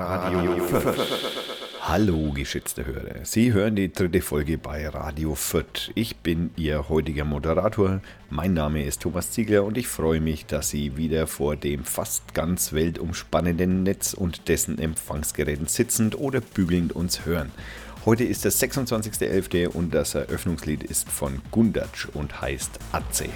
Radio Fürth. Hallo, geschätzte Hörer. Sie hören die dritte Folge bei Radio Fürth. Ich bin Ihr heutiger Moderator. Mein Name ist Thomas Ziegler und ich freue mich, dass Sie wieder vor dem fast ganz weltumspannenden Netz und dessen Empfangsgeräten sitzend oder bügelnd uns hören. Heute ist der 26.11. und das Eröffnungslied ist von Gundatsch und heißt Atze.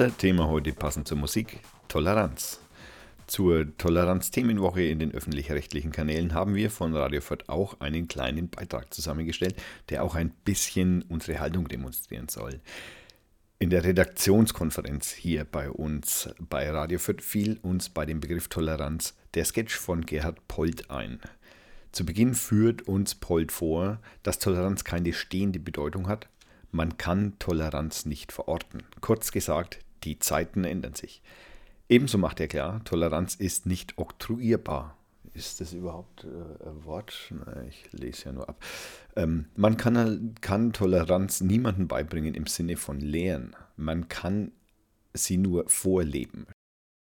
Unser Thema heute passend zur Musik, Toleranz. Zur Toleranz-Themenwoche in den öffentlich-rechtlichen Kanälen haben wir von Radio Fürth auch einen kleinen Beitrag zusammengestellt, der auch ein bisschen unsere Haltung demonstrieren soll. In der Redaktionskonferenz hier bei uns bei Radio Fürth fiel uns bei dem Begriff Toleranz der Sketch von Gerhard Polt ein. Zu Beginn führt uns Polt vor, dass Toleranz keine stehende Bedeutung hat, man kann Toleranz nicht verorten. Kurz gesagt, die Zeiten ändern sich. Ebenso macht er klar, Toleranz ist nicht oktroyierbar. Ist das überhaupt äh, ein Wort? Na, ich lese ja nur ab. Ähm, man kann, kann Toleranz niemandem beibringen im Sinne von Lehren. Man kann sie nur vorleben.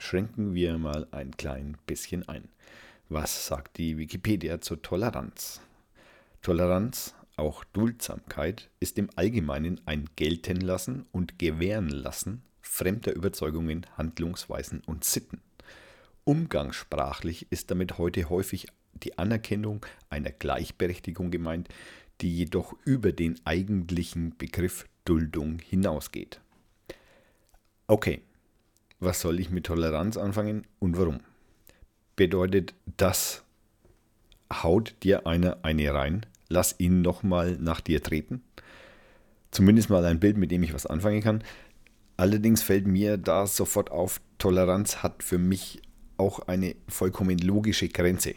Schränken wir mal ein klein bisschen ein. Was sagt die Wikipedia zur Toleranz? Toleranz auch Duldsamkeit ist im Allgemeinen ein Geltenlassen und Gewährenlassen fremder Überzeugungen, Handlungsweisen und Sitten. Umgangssprachlich ist damit heute häufig die Anerkennung einer Gleichberechtigung gemeint, die jedoch über den eigentlichen Begriff Duldung hinausgeht. Okay, was soll ich mit Toleranz anfangen und warum? Bedeutet das, haut dir einer eine rein, lass ihn nochmal nach dir treten. Zumindest mal ein Bild, mit dem ich was anfangen kann. Allerdings fällt mir da sofort auf, Toleranz hat für mich auch eine vollkommen logische Grenze.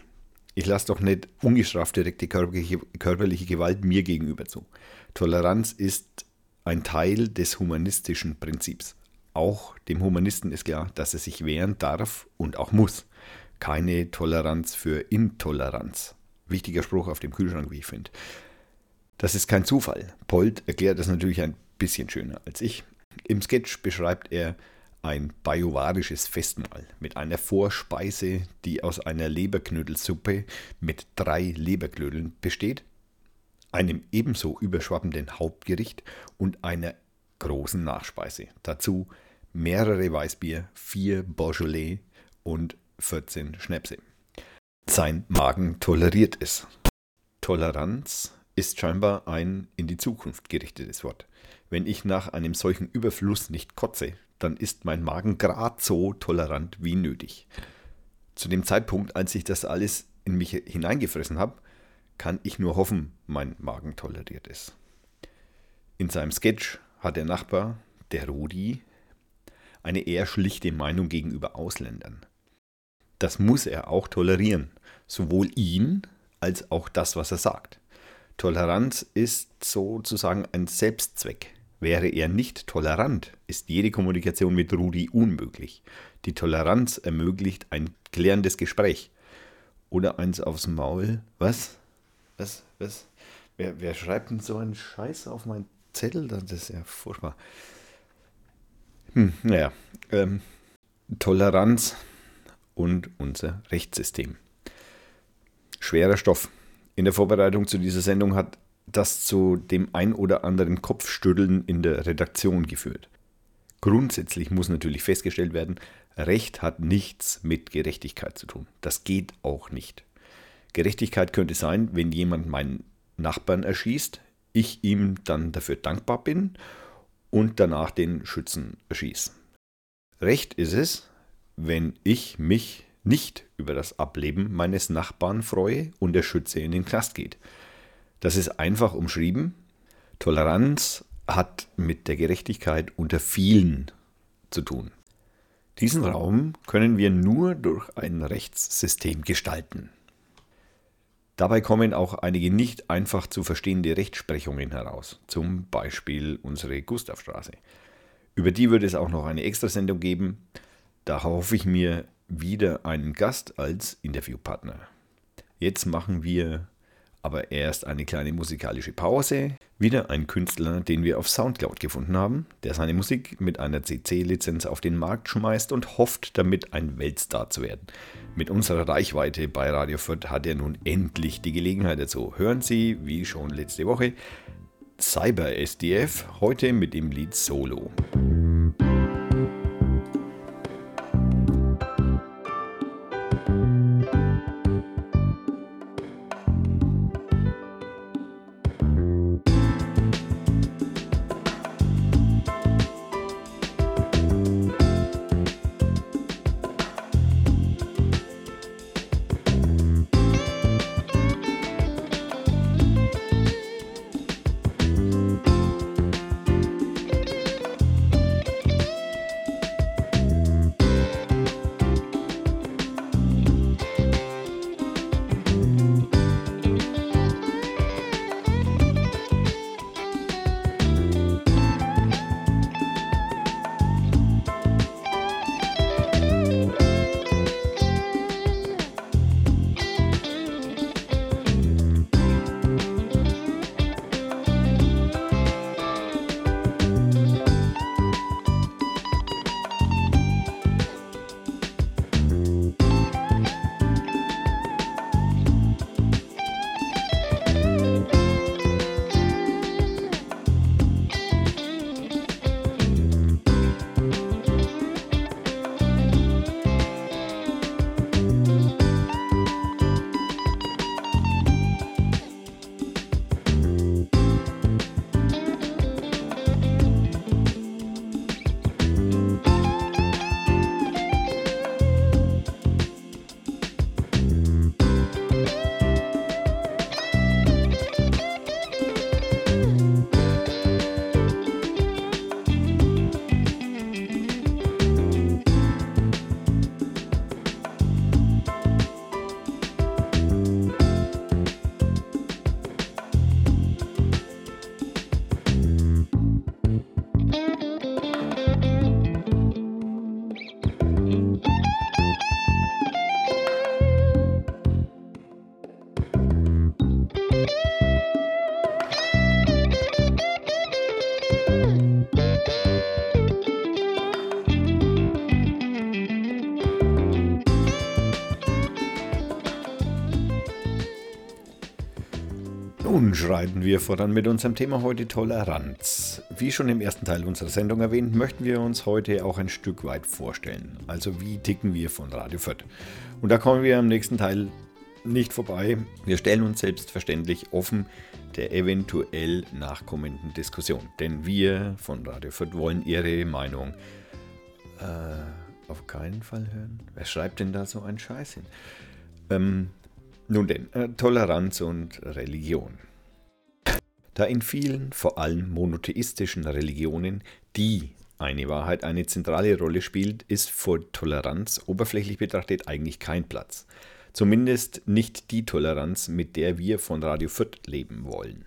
Ich lasse doch nicht ungestraft direkte körperliche, Gewalt mir gegenüber zu. Toleranz ist ein Teil des humanistischen Prinzips. Auch dem Humanisten ist klar, dass er sich wehren darf und auch muss. Keine Toleranz für Intoleranz. Wichtiger Spruch auf dem Kühlschrank, wie ich finde. Das ist kein Zufall. Polt erklärt das natürlich ein bisschen schöner als ich. Im Sketch beschreibt er ein bajuwarisches Festmahl mit einer Vorspeise, die aus einer Leberknödelsuppe mit drei Leberknödeln besteht, einem ebenso überschwappenden Hauptgericht und einer großen Nachspeise. Dazu mehrere Weißbier, vier Beaujolais und 14 Schnäpse. Sein Magen toleriert es. Toleranz ist scheinbar ein in die Zukunft gerichtetes Wort. Wenn ich nach einem solchen Überfluss nicht kotze, dann ist mein Magen grad so tolerant wie nötig. Zu dem Zeitpunkt, als ich das alles in mich hineingefressen habe, kann ich nur hoffen, mein Magen toleriert es. In seinem Sketch hat der Nachbar, der Rudi, eine eher schlichte Meinung gegenüber Ausländern. Das muss er auch tolerieren, sowohl ihn als auch das, was er sagt. Toleranz ist sozusagen ein Selbstzweck. Wäre er nicht tolerant, ist jede Kommunikation mit Rudi unmöglich. Die Toleranz ermöglicht ein klärendes Gespräch. oder eins aufs Maul. Was? Was? Was? Wer, wer schreibt denn so einen Scheiß auf meinen Zettel? Das ist ja furchtbar. Hm, naja, ähm, Toleranz und unser Rechtssystem. Schwerer Stoff. In der Vorbereitung zu dieser Sendung hat das zu dem ein oder anderen Kopfstütteln in der Redaktion geführt. Grundsätzlich muss natürlich festgestellt werden, Recht hat nichts mit Gerechtigkeit zu tun. Das geht auch nicht. Gerechtigkeit könnte sein, wenn jemand meinen Nachbarn erschießt, ich ihm dann dafür dankbar bin und danach den Schützen erschieße. Recht ist es, wenn ich mich nicht über das Ableben meines Nachbarn freue und der Schütze in den Knast geht. Das ist einfach umschrieben. Toleranz hat mit der Gerechtigkeit unter vielen zu tun. Diesen Raum können wir nur durch ein Rechtssystem gestalten. Dabei kommen auch einige nicht einfach zu verstehende Rechtsprechungen heraus, zum Beispiel unsere Gustavstraße. Über die wird es auch noch eine Extrasendung geben. Da hoffe ich mir wieder einen Gast als Interviewpartner. Jetzt machen wir aber erst eine kleine musikalische Pause. Wieder ein Künstler, den wir auf Soundcloud gefunden haben, der seine Musik mit einer CC-Lizenz auf den Markt schmeißt und hofft, damit ein Weltstar zu werden. Mit unserer Reichweite bei Radio Fürth hat er nun endlich die Gelegenheit dazu. Hören Sie, wie schon letzte Woche, Cyber SDF, heute mit dem Lied Solo. Nun schreiten wir voran mit unserem Thema heute Toleranz. Wie schon im ersten Teil unserer Sendung erwähnt, möchten wir uns heute auch ein Stück weit vorstellen. Also wie ticken wir von Radio Fürth? Und da kommen wir im nächsten Teil nicht vorbei. Wir stellen uns selbstverständlich offen der eventuell nachkommenden Diskussion. Denn wir von Radio Fürth wollen Ihre Meinung äh, auf keinen Fall hören. Wer schreibt denn da so einen Scheiß hin? Ähm, nun denn, äh, Toleranz und Religion. Da in vielen, vor allem monotheistischen Religionen, die eine Wahrheit eine zentrale Rolle spielt, ist vor Toleranz oberflächlich betrachtet eigentlich kein Platz. Zumindest nicht die Toleranz, mit der wir von Radio Fürth leben wollen.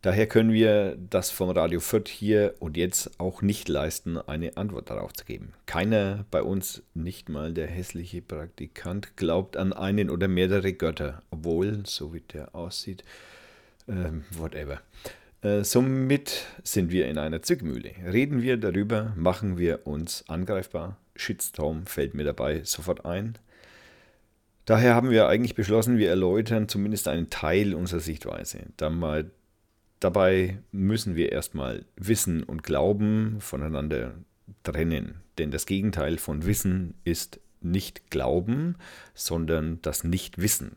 Daher können wir das vom Radio Fürth hier und jetzt auch nicht leisten, eine Antwort darauf zu geben. Keiner bei uns, nicht mal der hässliche Praktikant, glaubt an einen oder mehrere Götter, obwohl, so wie der aussieht, äh, whatever. Äh, somit sind wir in einer Zwickmühle. Reden wir darüber, machen wir uns angreifbar. Shitstorm fällt mir dabei sofort ein. Daher haben wir eigentlich beschlossen, wir erläutern zumindest einen Teil unserer Sichtweise. Dabei müssen wir erstmal Wissen und Glauben voneinander trennen. Denn das Gegenteil von Wissen ist nicht Glauben, sondern das Nichtwissen.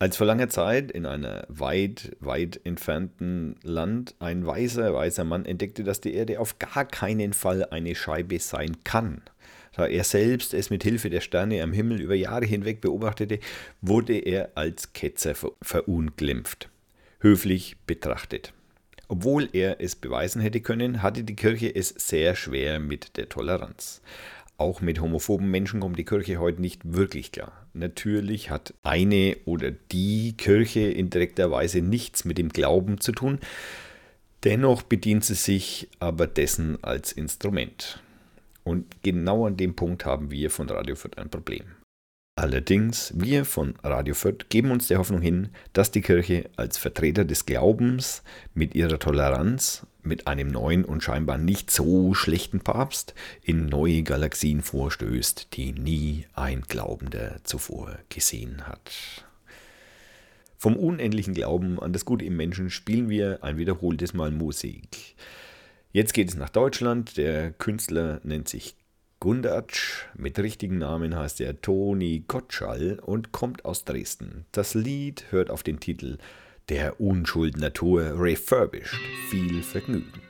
Als vor langer Zeit in einem weit, weit entfernten Land ein weiser, weiser Mann entdeckte, dass die Erde auf gar keinen Fall eine Scheibe sein kann. Da er selbst es mit Hilfe der Sterne am Himmel über Jahre hinweg beobachtete, wurde er als Ketzer verunglimpft, höflich betrachtet. Obwohl er es beweisen hätte können, hatte die Kirche es sehr schwer mit der Toleranz. Auch mit homophoben Menschen kommt die Kirche heute nicht wirklich klar. Natürlich hat eine oder die Kirche in direkter Weise nichts mit dem Glauben zu tun, dennoch bedient sie sich aber dessen als Instrument. Und genau an dem Punkt haben wir von Radio Fürth ein Problem. Allerdings, wir von Radio Fürth geben uns der Hoffnung hin, dass die Kirche als Vertreter des Glaubens mit ihrer Toleranz, mit einem neuen und scheinbar nicht so schlechten Papst in neue Galaxien vorstößt, die nie ein Glaubender zuvor gesehen hat. Vom unendlichen Glauben an das Gute im Menschen spielen wir ein wiederholtes Mal Musik. Jetzt geht es nach Deutschland. Der Künstler nennt sich Gundatsch, mit richtigen Namen heißt er Toni Gottschall und kommt aus Dresden. Das Lied hört auf den Titel Der Unschuld Natur Refurbished. Viel Vergnügen.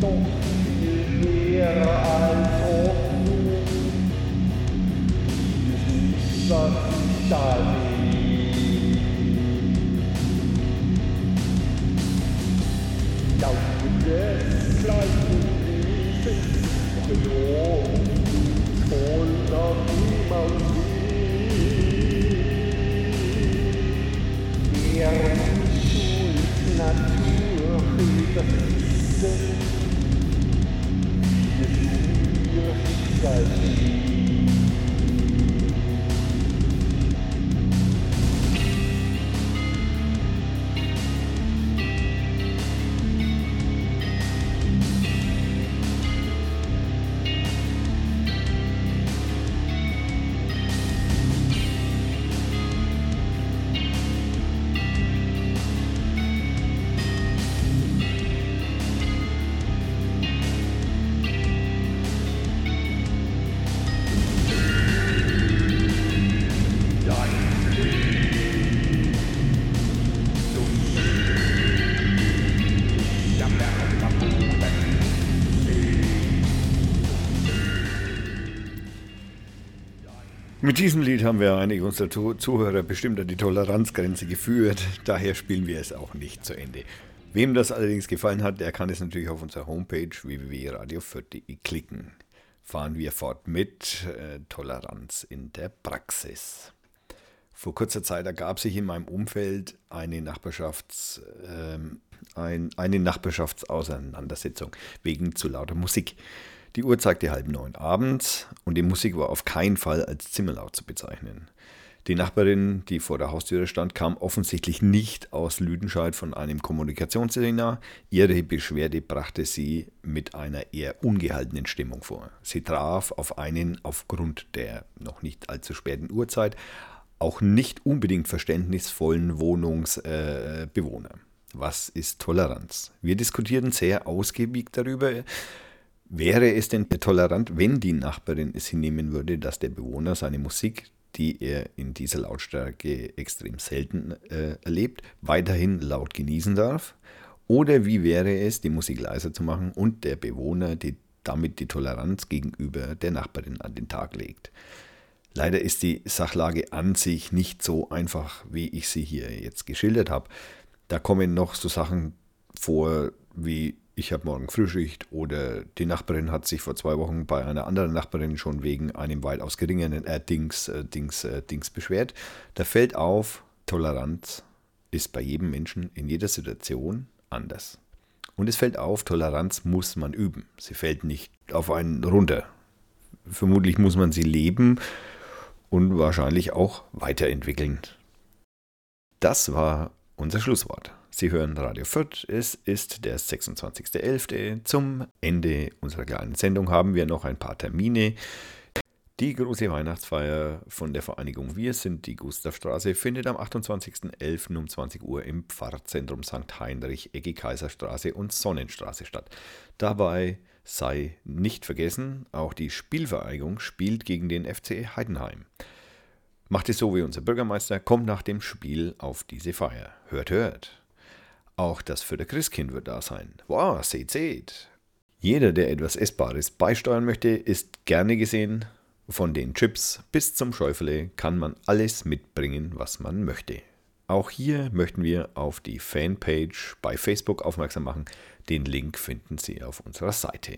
Bom. Mit diesem Lied haben wir einige unserer Zuhörer bestimmt an die Toleranzgrenze geführt, daher spielen wir es auch nicht zu Ende. Wem das allerdings gefallen hat, der kann es natürlich auf unserer Homepage www.radio4.de klicken. Fahren wir fort mit äh, Toleranz in der Praxis. Vor kurzer Zeit ergab sich in meinem Umfeld eine Nachbarschafts, ähm, ein, eine Nachbarschaftsauseinandersetzung wegen zu lauter Musik. Die Uhr zeigte halb neun abends und die Musik war auf keinen Fall als zimmerlaut zu bezeichnen. Die Nachbarin, die vor der Haustüre stand, kam offensichtlich nicht aus Lüdenscheid von einem Kommunikationsseminar. Ihre Beschwerde brachte sie mit einer eher ungehaltenen Stimmung vor. Sie traf auf einen aufgrund der noch nicht allzu späten Uhrzeit auch nicht unbedingt verständnisvollen Wohnungsbewohner. Äh, Was ist Toleranz? Wir diskutierten sehr ausgiebig darüber. Wäre es denn tolerant, wenn die Nachbarin es hinnehmen würde, dass der Bewohner seine Musik die er in dieser Lautstärke extrem selten äh, erlebt, weiterhin laut genießen darf? Oder wie wäre es, die Musik leiser zu machen und der Bewohner die, damit die Toleranz gegenüber der Nachbarin an den Tag legt? Leider ist die Sachlage an sich nicht so einfach, wie ich sie hier jetzt geschildert habe. Da kommen noch so Sachen vor wie ich habe morgen Frühschicht oder die Nachbarin hat sich vor zwei Wochen bei einer anderen Nachbarin schon wegen einem weitaus geringeren äh, Dings, äh, Dings, äh, Dings beschwert. Da fällt auf, Toleranz ist bei jedem Menschen in jeder Situation anders. Und es fällt auf, Toleranz muss man üben. Sie fällt nicht auf einen runter. Vermutlich muss man sie leben und wahrscheinlich auch weiterentwickeln. Das war unser Schlusswort. Sie hören Radio Fürth. Es ist der 26.11. Zum Ende unserer kleinen Sendung haben wir noch ein paar Termine. Die große Weihnachtsfeier von der Vereinigung Wir sind die Gustavstraße findet am 28.11. um 20 Uhr im Pfarrzentrum St. Heinrich, Ecke Kaiserstraße und Sonnenstraße statt. Dabei sei nicht vergessen, auch die Spielvereinigung spielt gegen den FC Heidenheim. Macht es so wie unser Bürgermeister, kommt nach dem Spiel auf diese Feier. Hört, hört. Auch das für der Christkind wird da sein. Wow, seht, seht. Jeder, der etwas Essbares beisteuern möchte, ist gerne gesehen. Von den Chips bis zum Schäufele kann man alles mitbringen, was man möchte. Auch hier möchten wir auf die Fanpage bei Facebook aufmerksam machen. Den Link finden Sie auf unserer Seite.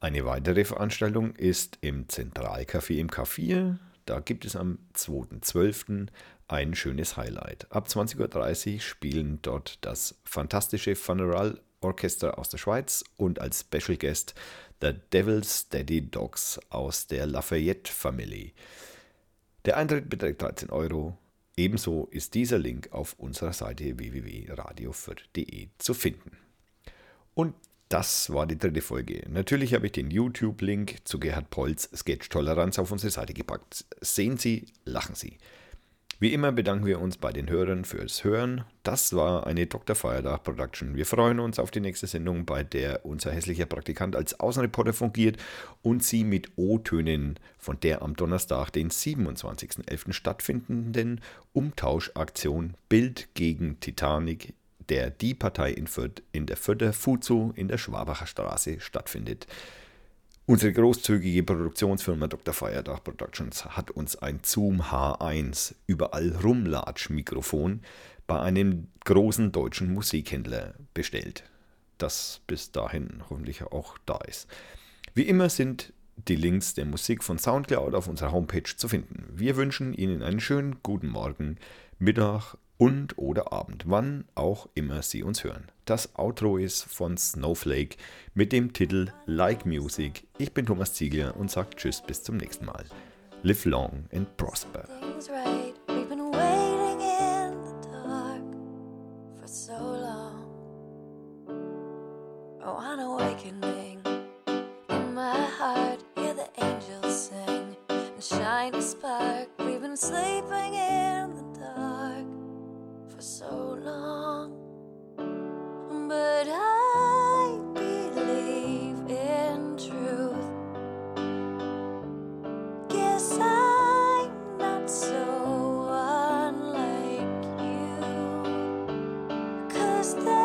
Eine weitere Veranstaltung ist im Zentralcafé im K4. Da gibt es am 2.12 ein schönes Highlight. Ab 20.30 Uhr spielen dort das fantastische Funeral Orchester aus der Schweiz und als Special Guest The Devil's Daddy Dogs aus der Lafayette Family. Der Eintritt beträgt 13 Euro. Ebenso ist dieser Link auf unserer Seite www.radiofürth.de zu finden. Und das war die dritte Folge. Natürlich habe ich den YouTube-Link zu Gerhard Polz Sketch Toleranz auf unsere Seite gepackt. Sehen Sie, lachen Sie. Wie immer bedanken wir uns bei den Hörern fürs Hören. Das war eine Dr. Feiertag Production. Wir freuen uns auf die nächste Sendung, bei der unser hässlicher Praktikant als Außenreporter fungiert und Sie mit O-Tönen von der am Donnerstag, den 27.11. stattfindenden Umtauschaktion Bild gegen Titanic der Die Partei in Fürth in der Fürther Fuzu in der Schwabacher Straße stattfindet. Unsere großzügige Produktionsfirma Dr. Feiertag Productions hat uns ein Zoom H1 überall Rumlatsch-Mikrofon bei einem großen deutschen Musikhändler bestellt, das bis dahin hoffentlich auch da ist. Wie immer sind die Links der Musik von Soundcloud auf unserer Homepage zu finden. Wir wünschen Ihnen einen schönen guten Morgen, Mittag und oder Abend, wann auch immer Sie uns hören. Das Outro ist von Snowflake mit dem Titel Like Music. Ich bin Thomas Ziegler und sage Tschüss bis zum nächsten Mal. Live long and prosper. just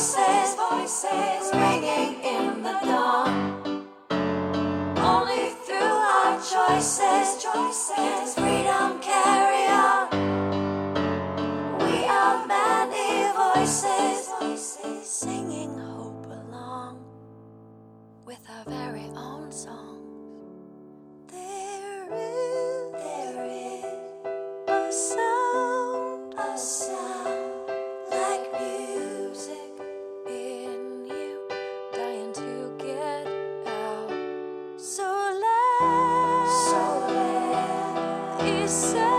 voices, voices ringing in the dawn. Only through our choices, choices, freedom carry on. We are many voices, voices singing hope along with our very own songs. This yourself.